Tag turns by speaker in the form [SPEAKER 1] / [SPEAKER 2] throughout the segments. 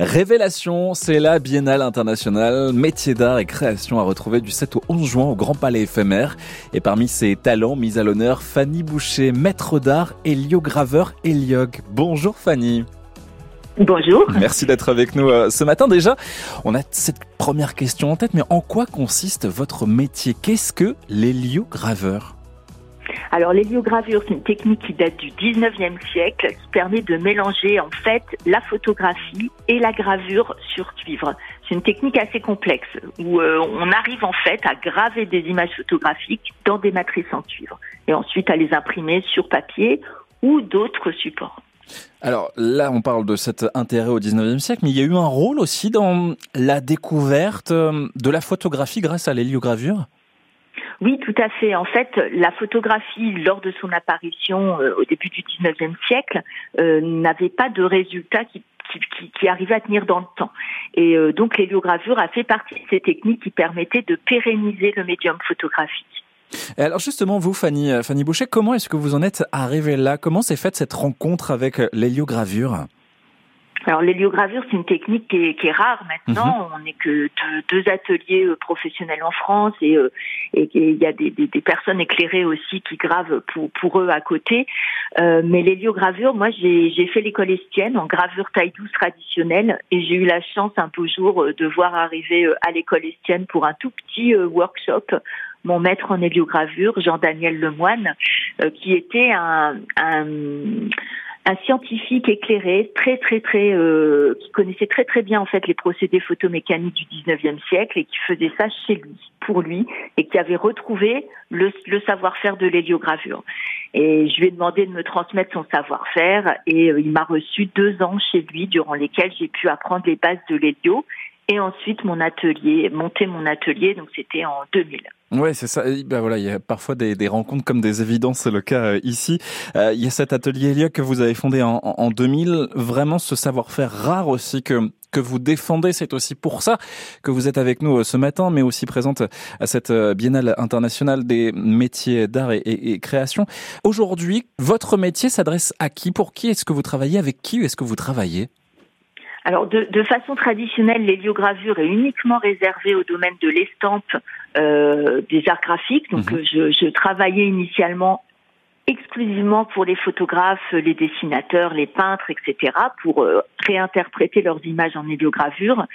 [SPEAKER 1] Révélation, c'est la Biennale internationale métiers d'art et création à retrouver du 7 au 11 juin au Grand Palais éphémère. Et parmi ses talents mis à l'honneur, Fanny Boucher, maître d'art, héliograveur, héliog. Bonjour Fanny.
[SPEAKER 2] Bonjour.
[SPEAKER 1] Merci d'être avec nous euh, ce matin déjà. On a cette première question en tête, mais en quoi consiste votre métier? Qu'est-ce que l'héliograveur?
[SPEAKER 2] Alors l'héliogravure, c'est une technique qui date du 19e siècle, qui permet de mélanger en fait la photographie et la gravure sur cuivre. C'est une technique assez complexe où euh, on arrive en fait à graver des images photographiques dans des matrices en cuivre et ensuite à les imprimer sur papier ou d'autres supports.
[SPEAKER 1] Alors là, on parle de cet intérêt au 19e siècle, mais il y a eu un rôle aussi dans la découverte euh, de la photographie grâce à l'héliogravure?
[SPEAKER 2] Oui, tout à fait. En fait, la photographie, lors de son apparition euh, au début du 19e siècle, euh, n'avait pas de résultats qui arrivait à tenir dans le temps. Et euh, donc l'héliogravure a fait partie de ces techniques qui permettaient de pérenniser le médium photographique.
[SPEAKER 1] Alors justement, vous, Fanny, Fanny Boucher, comment est-ce que vous en êtes arrivée là? Comment s'est faite cette rencontre avec l'héliogravure?
[SPEAKER 2] Alors l'héliogravure, c'est une technique qui est, qui est rare maintenant. Mhm. On n'est que deux, ateliers euh, professionnels en France et euh, il y a des, des, des, personnes éclairées aussi qui gravent pour, pour eux à côté. Euh, mais l'héliogravure, moi j'ai fait l'école estienne en gravure taille douce traditionnelle et j'ai eu la chance un beau jour euh, de voir arriver à l'école estienne pour un tout petit workshop mon maître en héliogravure, Jean-Daniel Lemoine, qui était un, un un scientifique éclairé, très très très, euh, qui connaissait très très bien en fait les procédés photomécaniques du 19e siècle et qui faisait ça chez lui, pour lui, et qui avait retrouvé le, le savoir-faire de l'héliogravure. Et je lui ai demandé de me transmettre son savoir-faire et euh, il m'a reçu deux ans chez lui durant lesquels j'ai pu apprendre les bases de l'hélio et ensuite mon atelier, monter mon atelier, donc c'était en 2000.
[SPEAKER 1] Ouais, c'est ça. Ben voilà, il y a parfois des, des rencontres comme des évidences, c'est le cas euh, ici. Euh, il y a cet atelier Elia que vous avez fondé en, en 2000. Vraiment, ce savoir-faire rare aussi que que vous défendez. C'est aussi pour ça que vous êtes avec nous euh, ce matin, mais aussi présente à cette Biennale internationale des métiers d'art et, et, et, création. Aujourd'hui, votre métier s'adresse à qui? Pour qui Est-ce que vous travaillez? Avec qui est-ce que vous travaillez?
[SPEAKER 2] Alors, de, de façon traditionnelle, l'héliogravure est uniquement réservée au domaine de l'estampe euh, des arts graphiques. Donc, mhm. je, je travaillais initialement exclusivement pour les photographes, les dessinateurs, les peintres, etc., pour euh, réinterpréter leurs images en héliogravure.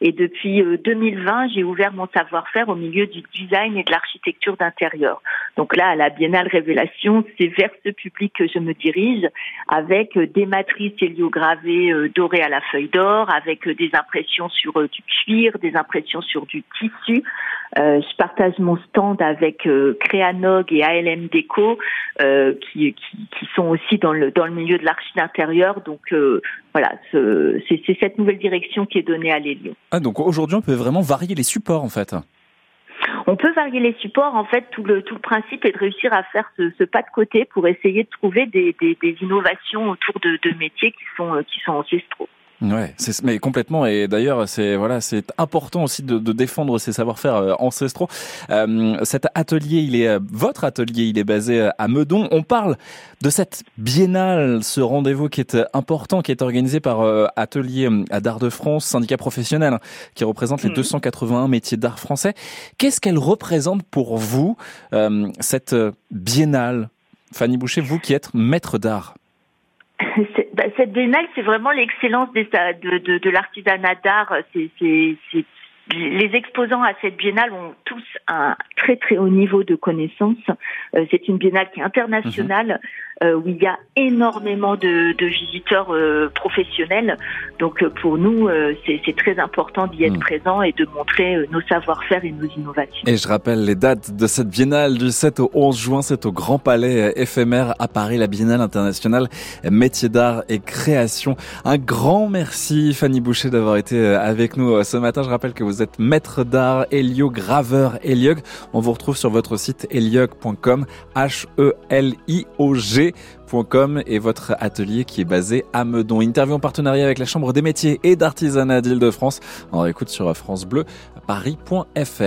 [SPEAKER 2] Et depuis 2020, euh, j'ai ouvert mon savoir-faire au milieu du design et de l'architecture d'intérieur. Donc là, à la Biennale Révélation, c'est vers ce public que je me dirige, avec euh, des matrices héliogravées dorées à la feuille d'or, avec des impressions sur du cuir, des impressions sur du tissu. je partage mon stand avec Créanog et ALM Déco. Euh, qui, sont aussi dans le, dans le milieu de l'archi d'intérieur. Donc euh, c'est cette nouvelle direction qui est donnée à l'Hélio.
[SPEAKER 1] Ah, donc aujourd'hui, on peut vraiment varier les supports en fait
[SPEAKER 2] on peut varier les supports. En fait, tout le, tout le principe est de réussir à faire ce, ce pas de côté pour essayer de trouver des, des, des innovations autour de, de métiers qui sont, euh, qui sont ancestraux.
[SPEAKER 1] Ouais, c'est mais complètement et d'ailleurs c'est voilà c'est important aussi de, de défendre ces savoir-faire euh, ancestraux. Euh, cet atelier, il est euh, votre atelier, il est basé à Meudon. On parle de cette biennale, ce rendez-vous qui est important, qui est organisé par Atelier d'art de France, syndicat professionnel, hein, qui représente les 281 mmh. métiers d'art français. Qu'est-ce qu'elle représente pour vous cette biennale, Fanny Boucher, vous qui êtes maître d'art?
[SPEAKER 2] Bah, cette biennale, c'est vraiment l'excellence de, de, l'artisanat d'art. Les exposants à cette biennale ont tous un très très haut niveau de connaissances. Euh, c'est une biennale qui est internationale, mhm. euh, où il y a énormément de, de visiteurs euh, professionnels. Donc pour nous, c'est très important d'y être mhm. présent et de montrer nos savoir-faire et nos innovations.
[SPEAKER 1] Et je rappelle les dates de cette biennale du 7 au 11 juin. C'est au Grand Palais éphémère à Paris, la biennale internationale métiers d'art et création. Un grand merci Fanny Boucher d'avoir été avec nous ce matin. Je rappelle que vous êtes maître d'art, héliograveur, héliog. On vous retrouve sur votre site héliog.com, H-E-L-I-O-G.com et votre atelier qui est basé à Meudon. Interview en partenariat avec la Chambre des métiers et d'artisanat d'Île-de-France. On écoute sur France Bleu, paris.fr.